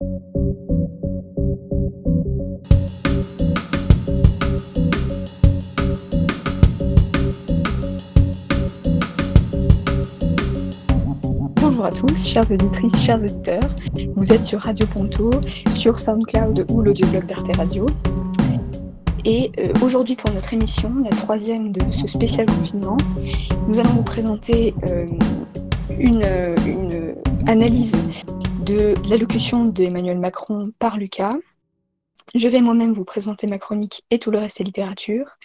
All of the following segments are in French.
Bonjour à tous, chères auditrices, chers auditeurs. Vous êtes sur Radio Ponto, sur SoundCloud ou l'audioblog d'Arte Radio. Et euh, aujourd'hui, pour notre émission, la troisième de ce spécial confinement, nous allons vous présenter euh, une, une, analyse de l'allocution d'Emmanuel Macron par Lucas. Je vais moi-même vous présenter ma chronique et tout le reste est littérature.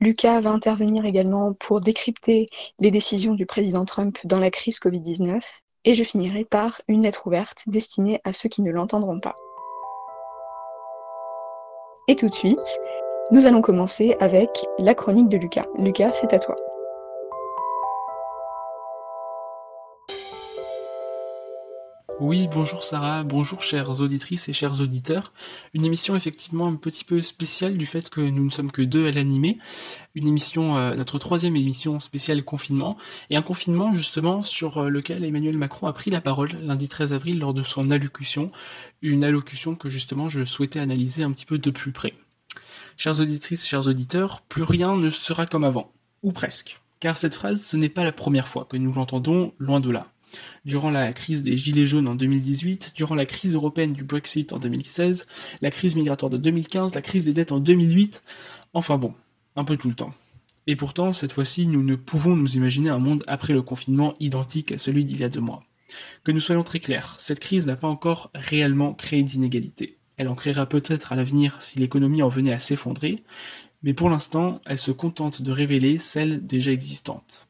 Lucas va intervenir également pour décrypter les décisions du président Trump dans la crise Covid-19 et je finirai par une lettre ouverte destinée à ceux qui ne l'entendront pas. Et tout de suite, nous allons commencer avec la chronique de Lucas. Lucas, c'est à toi. Oui, bonjour Sarah, bonjour chères auditrices et chers auditeurs. Une émission effectivement un petit peu spéciale du fait que nous ne sommes que deux à l'animer. Une émission, euh, notre troisième émission spéciale confinement, et un confinement justement sur euh, lequel Emmanuel Macron a pris la parole lundi 13 avril lors de son allocution. Une allocution que justement je souhaitais analyser un petit peu de plus près. Chères auditrices, chers auditeurs, plus rien ne sera comme avant, ou presque. Car cette phrase, ce n'est pas la première fois que nous l'entendons, loin de là durant la crise des Gilets jaunes en 2018, durant la crise européenne du Brexit en 2016, la crise migratoire de 2015, la crise des dettes en 2008, enfin bon, un peu tout le temps. Et pourtant, cette fois-ci, nous ne pouvons nous imaginer un monde après le confinement identique à celui d'il y a deux mois. Que nous soyons très clairs, cette crise n'a pas encore réellement créé d'inégalités. Elle en créera peut-être à l'avenir si l'économie en venait à s'effondrer, mais pour l'instant, elle se contente de révéler celles déjà existantes.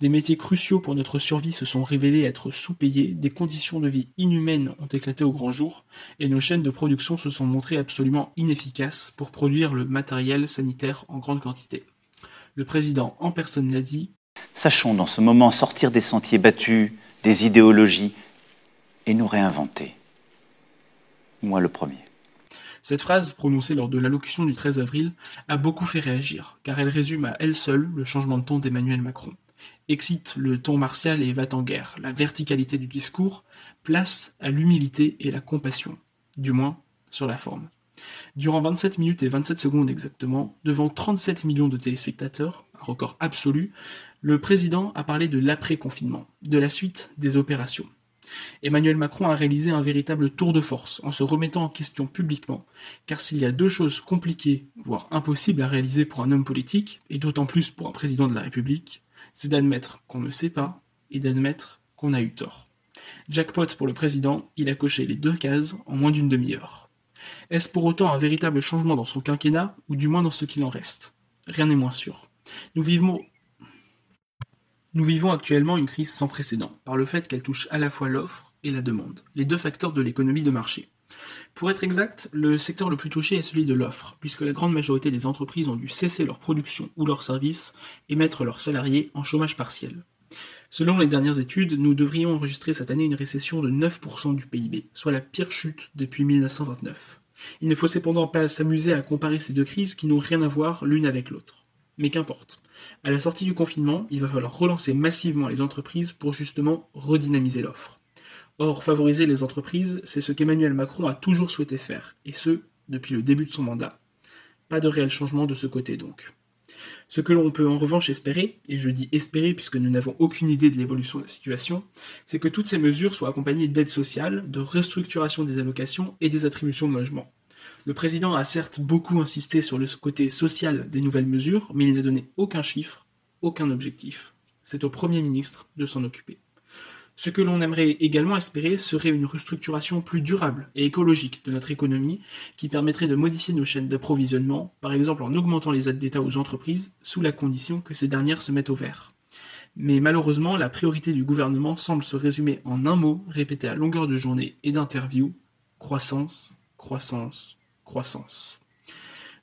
Des métiers cruciaux pour notre survie se sont révélés être sous-payés, des conditions de vie inhumaines ont éclaté au grand jour, et nos chaînes de production se sont montrées absolument inefficaces pour produire le matériel sanitaire en grande quantité. Le président en personne l'a dit. Sachons dans ce moment sortir des sentiers battus, des idéologies, et nous réinventer. Moi le premier. Cette phrase, prononcée lors de l'allocution du 13 avril, a beaucoup fait réagir, car elle résume à elle seule le changement de ton d'Emmanuel Macron excite le ton martial et va en guerre. La verticalité du discours place à l'humilité et la compassion, du moins sur la forme. Durant 27 minutes et 27 secondes exactement, devant 37 millions de téléspectateurs, un record absolu, le président a parlé de l'après-confinement, de la suite des opérations. Emmanuel Macron a réalisé un véritable tour de force en se remettant en question publiquement, car s'il y a deux choses compliquées, voire impossibles à réaliser pour un homme politique, et d'autant plus pour un président de la République, c'est d'admettre qu'on ne sait pas et d'admettre qu'on a eu tort. Jackpot pour le président, il a coché les deux cases en moins d'une demi-heure. Est-ce pour autant un véritable changement dans son quinquennat, ou du moins dans ce qu'il en reste? Rien n'est moins sûr. Nous vivons... Nous vivons actuellement une crise sans précédent, par le fait qu'elle touche à la fois l'offre et la demande, les deux facteurs de l'économie de marché. Pour être exact, le secteur le plus touché est celui de l'offre, puisque la grande majorité des entreprises ont dû cesser leur production ou leurs services et mettre leurs salariés en chômage partiel. Selon les dernières études, nous devrions enregistrer cette année une récession de 9% du PIB, soit la pire chute depuis 1929. Il ne faut cependant pas s'amuser à comparer ces deux crises qui n'ont rien à voir l'une avec l'autre. Mais qu'importe. À la sortie du confinement, il va falloir relancer massivement les entreprises pour justement redynamiser l'offre. Or, favoriser les entreprises, c'est ce qu'Emmanuel Macron a toujours souhaité faire, et ce, depuis le début de son mandat. Pas de réel changement de ce côté donc. Ce que l'on peut en revanche espérer, et je dis espérer puisque nous n'avons aucune idée de l'évolution de la situation, c'est que toutes ces mesures soient accompagnées d'aides sociales, de restructuration des allocations et des attributions de logement. Le président a certes beaucoup insisté sur le côté social des nouvelles mesures, mais il n'a donné aucun chiffre, aucun objectif. C'est au Premier ministre de s'en occuper. Ce que l'on aimerait également espérer serait une restructuration plus durable et écologique de notre économie qui permettrait de modifier nos chaînes d'approvisionnement, par exemple en augmentant les aides d'État aux entreprises, sous la condition que ces dernières se mettent au vert. Mais malheureusement, la priorité du gouvernement semble se résumer en un mot répété à longueur de journée et d'interview croissance, croissance, croissance.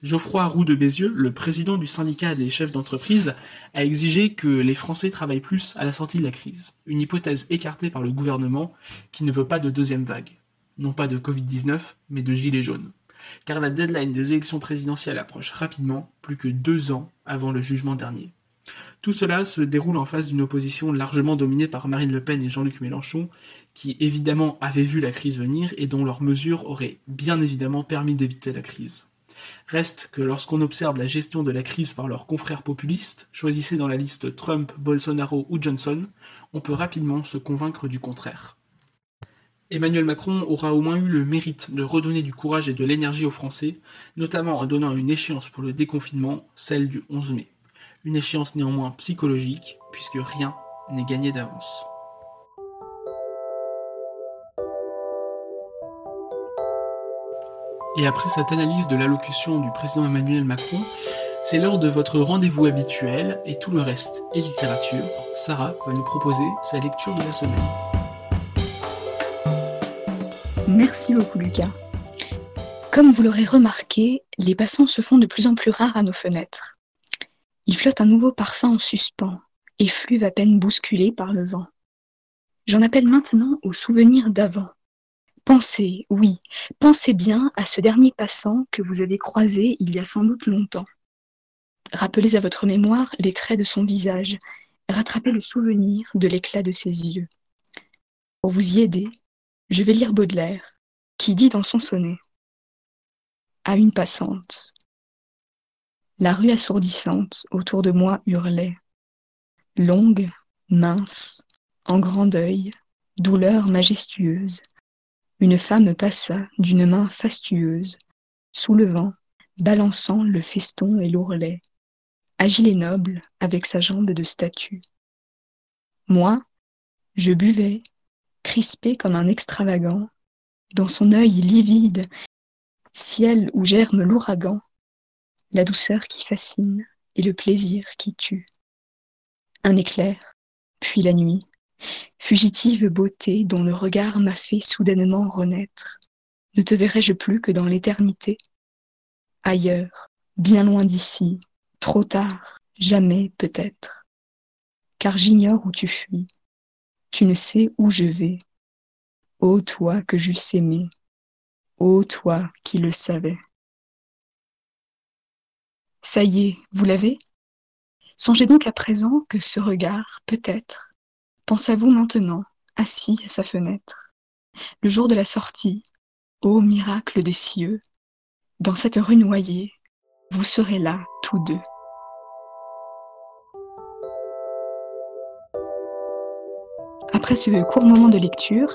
Geoffroy Roux de Bézieux, le président du syndicat des chefs d'entreprise, a exigé que les Français travaillent plus à la sortie de la crise, une hypothèse écartée par le gouvernement qui ne veut pas de deuxième vague. Non pas de Covid-19, mais de gilets jaunes. Car la deadline des élections présidentielles approche rapidement, plus que deux ans avant le jugement dernier. Tout cela se déroule en face d'une opposition largement dominée par Marine Le Pen et Jean-Luc Mélenchon, qui évidemment avaient vu la crise venir et dont leurs mesures auraient bien évidemment permis d'éviter la crise. Reste que lorsqu'on observe la gestion de la crise par leurs confrères populistes, choisissez dans la liste Trump, Bolsonaro ou Johnson, on peut rapidement se convaincre du contraire. Emmanuel Macron aura au moins eu le mérite de redonner du courage et de l'énergie aux Français, notamment en donnant une échéance pour le déconfinement, celle du 11 mai. Une échéance néanmoins psychologique, puisque rien n'est gagné d'avance. Et après cette analyse de l'allocution du président Emmanuel Macron, c'est l'heure de votre rendez-vous habituel et tout le reste est littérature. Sarah va nous proposer sa lecture de la semaine. Merci beaucoup Lucas. Comme vous l'aurez remarqué, les passants se font de plus en plus rares à nos fenêtres. Il flotte un nouveau parfum en suspens, effluve à peine bousculé par le vent. J'en appelle maintenant au souvenir d'avant. Pensez, oui, pensez bien à ce dernier passant que vous avez croisé il y a sans doute longtemps. Rappelez à votre mémoire les traits de son visage, rattrapez le souvenir de l'éclat de ses yeux. Pour vous y aider, je vais lire Baudelaire, qui dit dans son sonnet À une passante, la rue assourdissante autour de moi hurlait. Longue, mince, en grand deuil, douleur majestueuse, une femme passa d'une main fastueuse, soulevant, balançant le feston et l'ourlet, agile et noble avec sa jambe de statue. Moi, je buvais, crispé comme un extravagant, dans son œil livide, ciel où germe l'ouragan, la douceur qui fascine et le plaisir qui tue. Un éclair, puis la nuit, fugitive beauté dont le regard m'a fait soudainement renaître. Ne te verrai-je plus que dans l'éternité? Ailleurs, bien loin d'ici, trop tard, jamais peut-être. Car j'ignore où tu fuis, tu ne sais où je vais. Ô toi que j'eusse aimé, ô toi qui le savais. Ça y est, vous l'avez? Songez donc à présent que ce regard, peut-être, pense à vous maintenant, assis à sa fenêtre. Le jour de la sortie, ô miracle des cieux, dans cette rue noyée, vous serez là tous deux. Après ce court moment de lecture,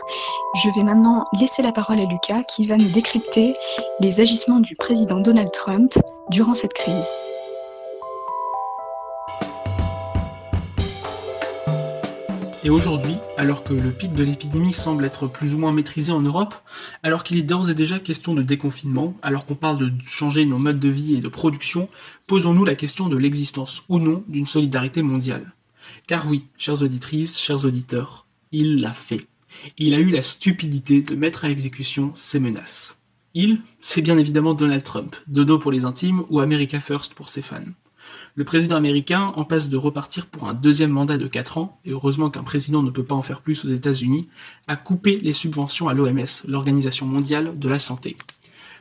je vais maintenant laisser la parole à Lucas qui va nous décrypter les agissements du président Donald Trump durant cette crise. Et aujourd'hui, alors que le pic de l'épidémie semble être plus ou moins maîtrisé en Europe, alors qu'il est d'ores et déjà question de déconfinement, alors qu'on parle de changer nos modes de vie et de production, posons-nous la question de l'existence ou non d'une solidarité mondiale. Car oui, chères auditrices, chers auditeurs, il l'a fait. Il a eu la stupidité de mettre à exécution ses menaces. Il, c'est bien évidemment Donald Trump, dodo pour les intimes ou America First pour ses fans. Le président américain en passe de repartir pour un deuxième mandat de 4 ans, et heureusement qu'un président ne peut pas en faire plus aux États-Unis, a coupé les subventions à l'OMS, l'Organisation mondiale de la santé.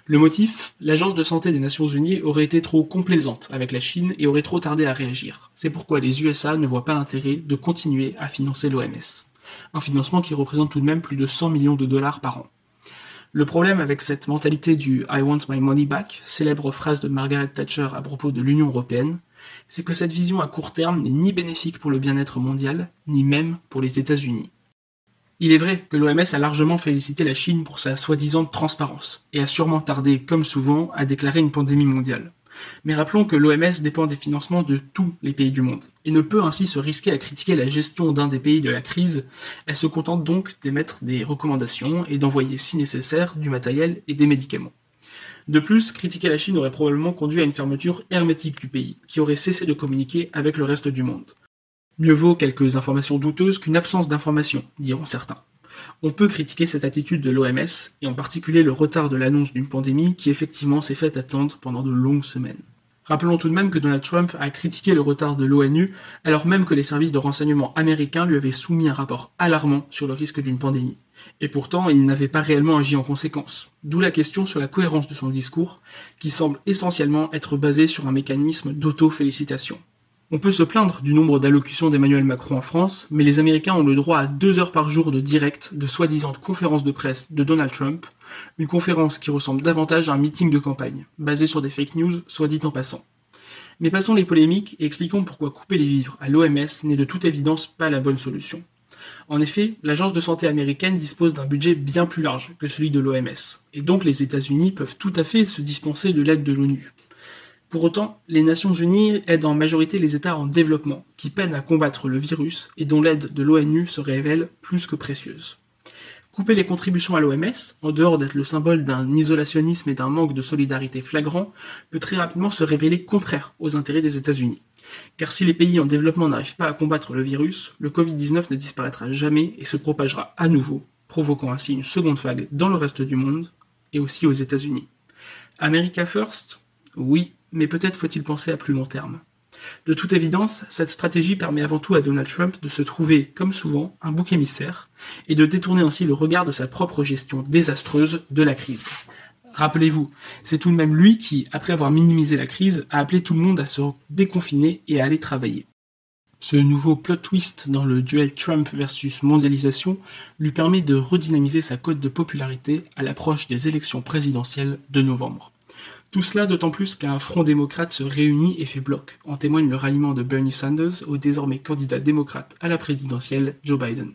Le motif? L'Agence de santé des Nations Unies aurait été trop complaisante avec la Chine et aurait trop tardé à réagir. C'est pourquoi les USA ne voient pas l'intérêt de continuer à financer l'OMS. Un financement qui représente tout de même plus de 100 millions de dollars par an. Le problème avec cette mentalité du I want my money back, célèbre phrase de Margaret Thatcher à propos de l'Union européenne, c'est que cette vision à court terme n'est ni bénéfique pour le bien-être mondial, ni même pour les États-Unis. Il est vrai que l'OMS a largement félicité la Chine pour sa soi-disant transparence, et a sûrement tardé, comme souvent, à déclarer une pandémie mondiale. Mais rappelons que l'OMS dépend des financements de tous les pays du monde, et ne peut ainsi se risquer à critiquer la gestion d'un des pays de la crise, elle se contente donc d'émettre des recommandations et d'envoyer si nécessaire du matériel et des médicaments. De plus, critiquer la Chine aurait probablement conduit à une fermeture hermétique du pays, qui aurait cessé de communiquer avec le reste du monde. Mieux vaut quelques informations douteuses qu'une absence d'informations, diront certains. On peut critiquer cette attitude de l'OMS, et en particulier le retard de l'annonce d'une pandémie qui effectivement s'est fait attendre pendant de longues semaines. Rappelons tout de même que Donald Trump a critiqué le retard de l'ONU alors même que les services de renseignement américains lui avaient soumis un rapport alarmant sur le risque d'une pandémie. Et pourtant, il n'avait pas réellement agi en conséquence. D'où la question sur la cohérence de son discours, qui semble essentiellement être basé sur un mécanisme d'auto-félicitation. On peut se plaindre du nombre d'allocutions d'Emmanuel Macron en France, mais les Américains ont le droit à deux heures par jour de direct de soi-disant conférence de presse de Donald Trump, une conférence qui ressemble davantage à un meeting de campagne, basé sur des fake news, soit dit en passant. Mais passons les polémiques et expliquons pourquoi couper les vivres à l'OMS n'est de toute évidence pas la bonne solution. En effet, l'Agence de santé américaine dispose d'un budget bien plus large que celui de l'OMS, et donc les États-Unis peuvent tout à fait se dispenser de l'aide de l'ONU. Pour autant, les Nations Unies aident en majorité les États en développement, qui peinent à combattre le virus et dont l'aide de l'ONU se révèle plus que précieuse. Couper les contributions à l'OMS, en dehors d'être le symbole d'un isolationnisme et d'un manque de solidarité flagrant, peut très rapidement se révéler contraire aux intérêts des États-Unis. Car si les pays en développement n'arrivent pas à combattre le virus, le Covid-19 ne disparaîtra jamais et se propagera à nouveau, provoquant ainsi une seconde vague dans le reste du monde et aussi aux États-Unis. America First? Oui, mais peut-être faut-il penser à plus long terme. De toute évidence, cette stratégie permet avant tout à Donald Trump de se trouver, comme souvent, un bouc émissaire, et de détourner ainsi le regard de sa propre gestion désastreuse de la crise. Rappelez-vous, c'est tout de même lui qui, après avoir minimisé la crise, a appelé tout le monde à se déconfiner et à aller travailler. Ce nouveau plot twist dans le duel Trump versus mondialisation lui permet de redynamiser sa cote de popularité à l'approche des élections présidentielles de novembre. Tout cela d'autant plus qu'un front démocrate se réunit et fait bloc, en témoigne le ralliement de Bernie Sanders au désormais candidat démocrate à la présidentielle Joe Biden.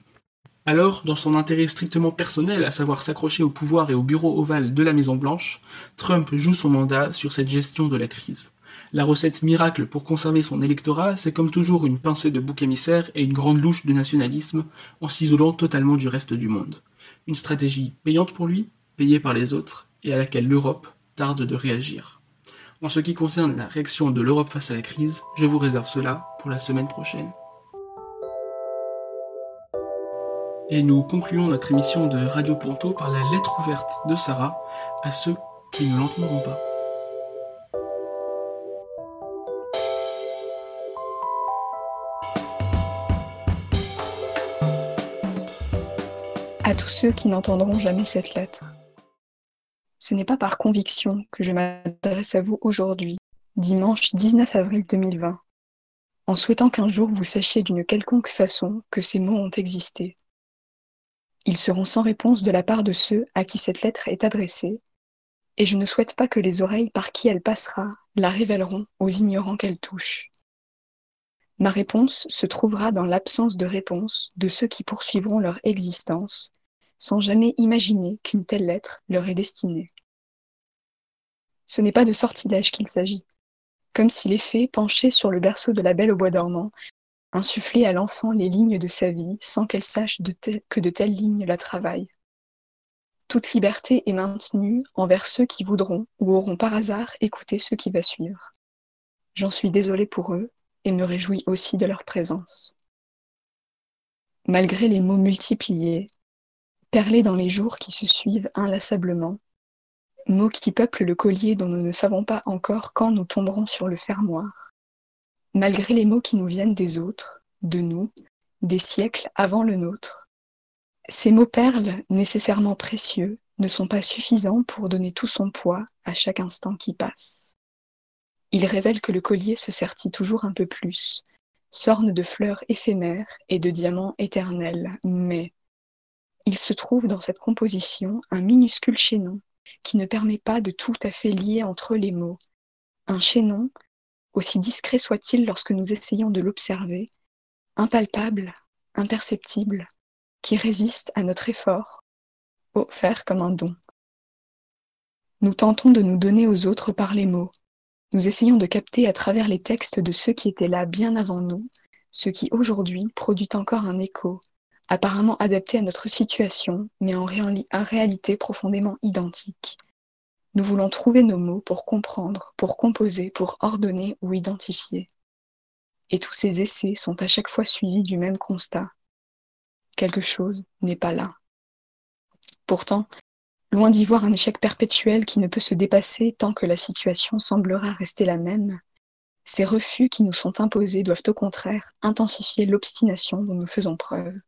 Alors, dans son intérêt strictement personnel, à savoir s'accrocher au pouvoir et au bureau ovale de la Maison Blanche, Trump joue son mandat sur cette gestion de la crise. La recette miracle pour conserver son électorat, c'est comme toujours une pincée de bouc émissaire et une grande louche de nationalisme en s'isolant totalement du reste du monde. Une stratégie payante pour lui, payée par les autres, et à laquelle l'Europe tarde de réagir. En ce qui concerne la réaction de l'Europe face à la crise, je vous réserve cela pour la semaine prochaine. Et nous concluons notre émission de Radio Ponto par la lettre ouverte de Sarah à ceux qui ne l'entendront pas. À tous ceux qui n'entendront jamais cette lettre. Ce n'est pas par conviction que je m'adresse à vous aujourd'hui, dimanche 19 avril 2020, en souhaitant qu'un jour vous sachiez d'une quelconque façon que ces mots ont existé. Ils seront sans réponse de la part de ceux à qui cette lettre est adressée, et je ne souhaite pas que les oreilles par qui elle passera la révéleront aux ignorants qu'elle touche. Ma réponse se trouvera dans l'absence de réponse de ceux qui poursuivront leur existence sans jamais imaginer qu'une telle lettre leur est destinée. Ce n'est pas de sortilège qu'il s'agit, comme si les fées, penchées sur le berceau de la belle au bois dormant, insufflaient à l'enfant les lignes de sa vie sans qu'elle sache que de telles lignes la travaillent. Toute liberté est maintenue envers ceux qui voudront ou auront par hasard écouté ce qui va suivre. J'en suis désolée pour eux et me réjouis aussi de leur présence. Malgré les mots multipliés, perlés dans les jours qui se suivent inlassablement, mots qui peuplent le collier dont nous ne savons pas encore quand nous tomberons sur le fermoir. Malgré les mots qui nous viennent des autres, de nous, des siècles avant le nôtre. Ces mots perles, nécessairement précieux, ne sont pas suffisants pour donner tout son poids à chaque instant qui passe. Ils révèlent que le collier se sertit toujours un peu plus, s'orne de fleurs éphémères et de diamants éternels, mais il se trouve dans cette composition un minuscule chaînon qui ne permet pas de tout à fait lier entre les mots. Un chaînon, aussi discret soit-il lorsque nous essayons de l'observer, impalpable, imperceptible, qui résiste à notre effort, offert comme un don. Nous tentons de nous donner aux autres par les mots. Nous essayons de capter à travers les textes de ceux qui étaient là bien avant nous, ce qui aujourd'hui produit encore un écho, apparemment adapté à notre situation, mais en, réalité profondément identique. Nous voulons trouver nos mots pour comprendre, pour composer, pour ordonner ou identifier. Et tous ces essais sont à chaque fois suivis du même constat. Quelque chose n'est pas là. Pourtant, loin d'y voir un échec perpétuel qui ne peut se dépasser tant que la situation semblera rester la même, ces refus qui nous sont imposés doivent au contraire intensifier l'obstination dont nous faisons preuve.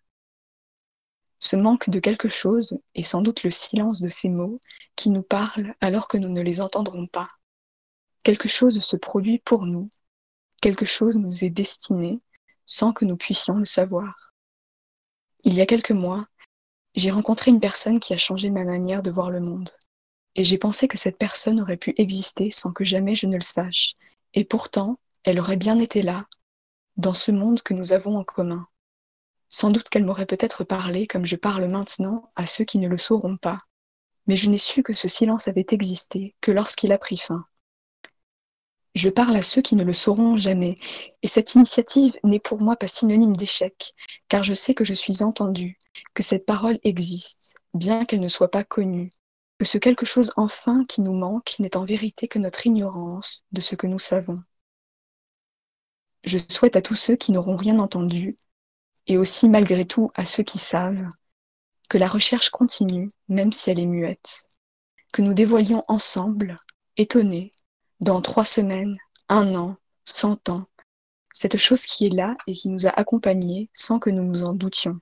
Ce manque de quelque chose est sans doute le silence de ces mots qui nous parlent alors que nous ne les entendrons pas. Quelque chose se produit pour nous, quelque chose nous est destiné sans que nous puissions le savoir. Il y a quelques mois, j'ai rencontré une personne qui a changé ma manière de voir le monde. Et j'ai pensé que cette personne aurait pu exister sans que jamais je ne le sache. Et pourtant, elle aurait bien été là, dans ce monde que nous avons en commun. Sans doute qu'elle m'aurait peut-être parlé comme je parle maintenant à ceux qui ne le sauront pas. Mais je n'ai su que ce silence avait existé que lorsqu'il a pris fin. Je parle à ceux qui ne le sauront jamais, et cette initiative n'est pour moi pas synonyme d'échec, car je sais que je suis entendue, que cette parole existe, bien qu'elle ne soit pas connue, que ce quelque chose enfin qui nous manque n'est en vérité que notre ignorance de ce que nous savons. Je souhaite à tous ceux qui n'auront rien entendu, et aussi malgré tout à ceux qui savent, que la recherche continue, même si elle est muette, que nous dévoilions ensemble, étonnés, dans trois semaines, un an, cent ans, cette chose qui est là et qui nous a accompagnés sans que nous nous en doutions.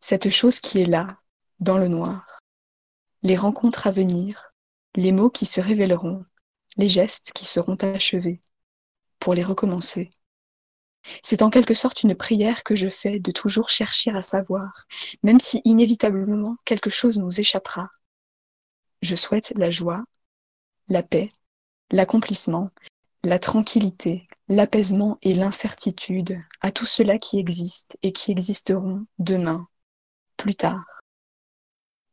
Cette chose qui est là, dans le noir. Les rencontres à venir, les mots qui se révéleront, les gestes qui seront achevés, pour les recommencer. C'est en quelque sorte une prière que je fais de toujours chercher à savoir, même si inévitablement quelque chose nous échappera. Je souhaite la joie, la paix, l'accomplissement, la tranquillité, l'apaisement et l'incertitude à tout cela qui existe et qui existeront demain, plus tard.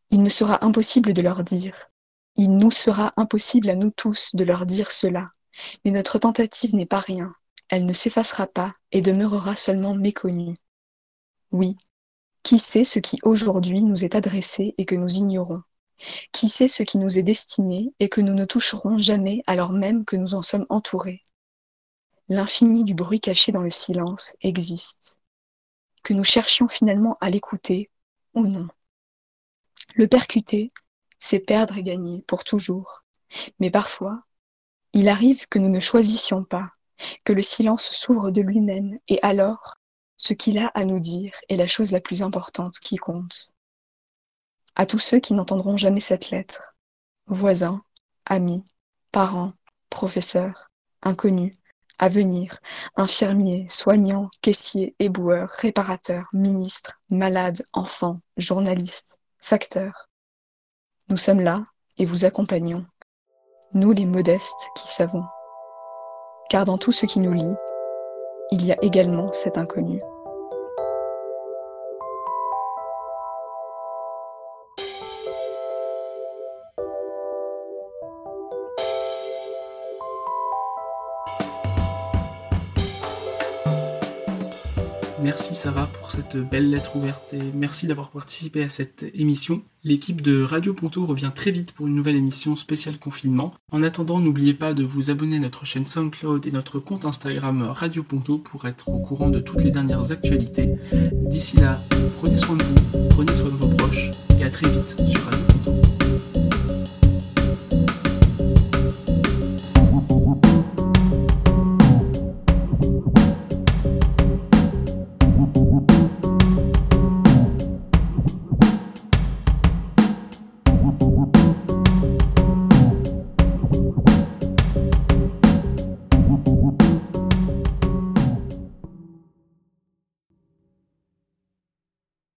Il me sera impossible de leur dire, il nous sera impossible à nous tous de leur dire cela, mais notre tentative n'est pas rien, elle ne s'effacera pas et demeurera seulement méconnue. Oui, qui sait ce qui aujourd'hui nous est adressé et que nous ignorons? Qui sait ce qui nous est destiné et que nous ne toucherons jamais alors même que nous en sommes entourés? L'infini du bruit caché dans le silence existe. Que nous cherchions finalement à l'écouter ou non. Le percuter, c'est perdre et gagner pour toujours. Mais parfois, il arrive que nous ne choisissions pas, que le silence s'ouvre de lui-même, et alors, ce qu'il a à nous dire est la chose la plus importante qui compte à tous ceux qui n'entendront jamais cette lettre, voisins, amis, parents, professeurs, inconnus, à venir, infirmiers, soignants, caissiers, éboueurs, réparateurs, ministres, malades, enfants, journalistes, facteurs. Nous sommes là et vous accompagnons, nous les modestes qui savons. Car dans tout ce qui nous lie, il y a également cet inconnu. Merci Sarah pour cette belle lettre ouverte et merci d'avoir participé à cette émission. L'équipe de Radio Ponto revient très vite pour une nouvelle émission spéciale confinement. En attendant, n'oubliez pas de vous abonner à notre chaîne SoundCloud et notre compte Instagram Radio Ponto pour être au courant de toutes les dernières actualités. D'ici là, prenez soin de vous, prenez soin de vos proches et à très vite sur Radio Ponto.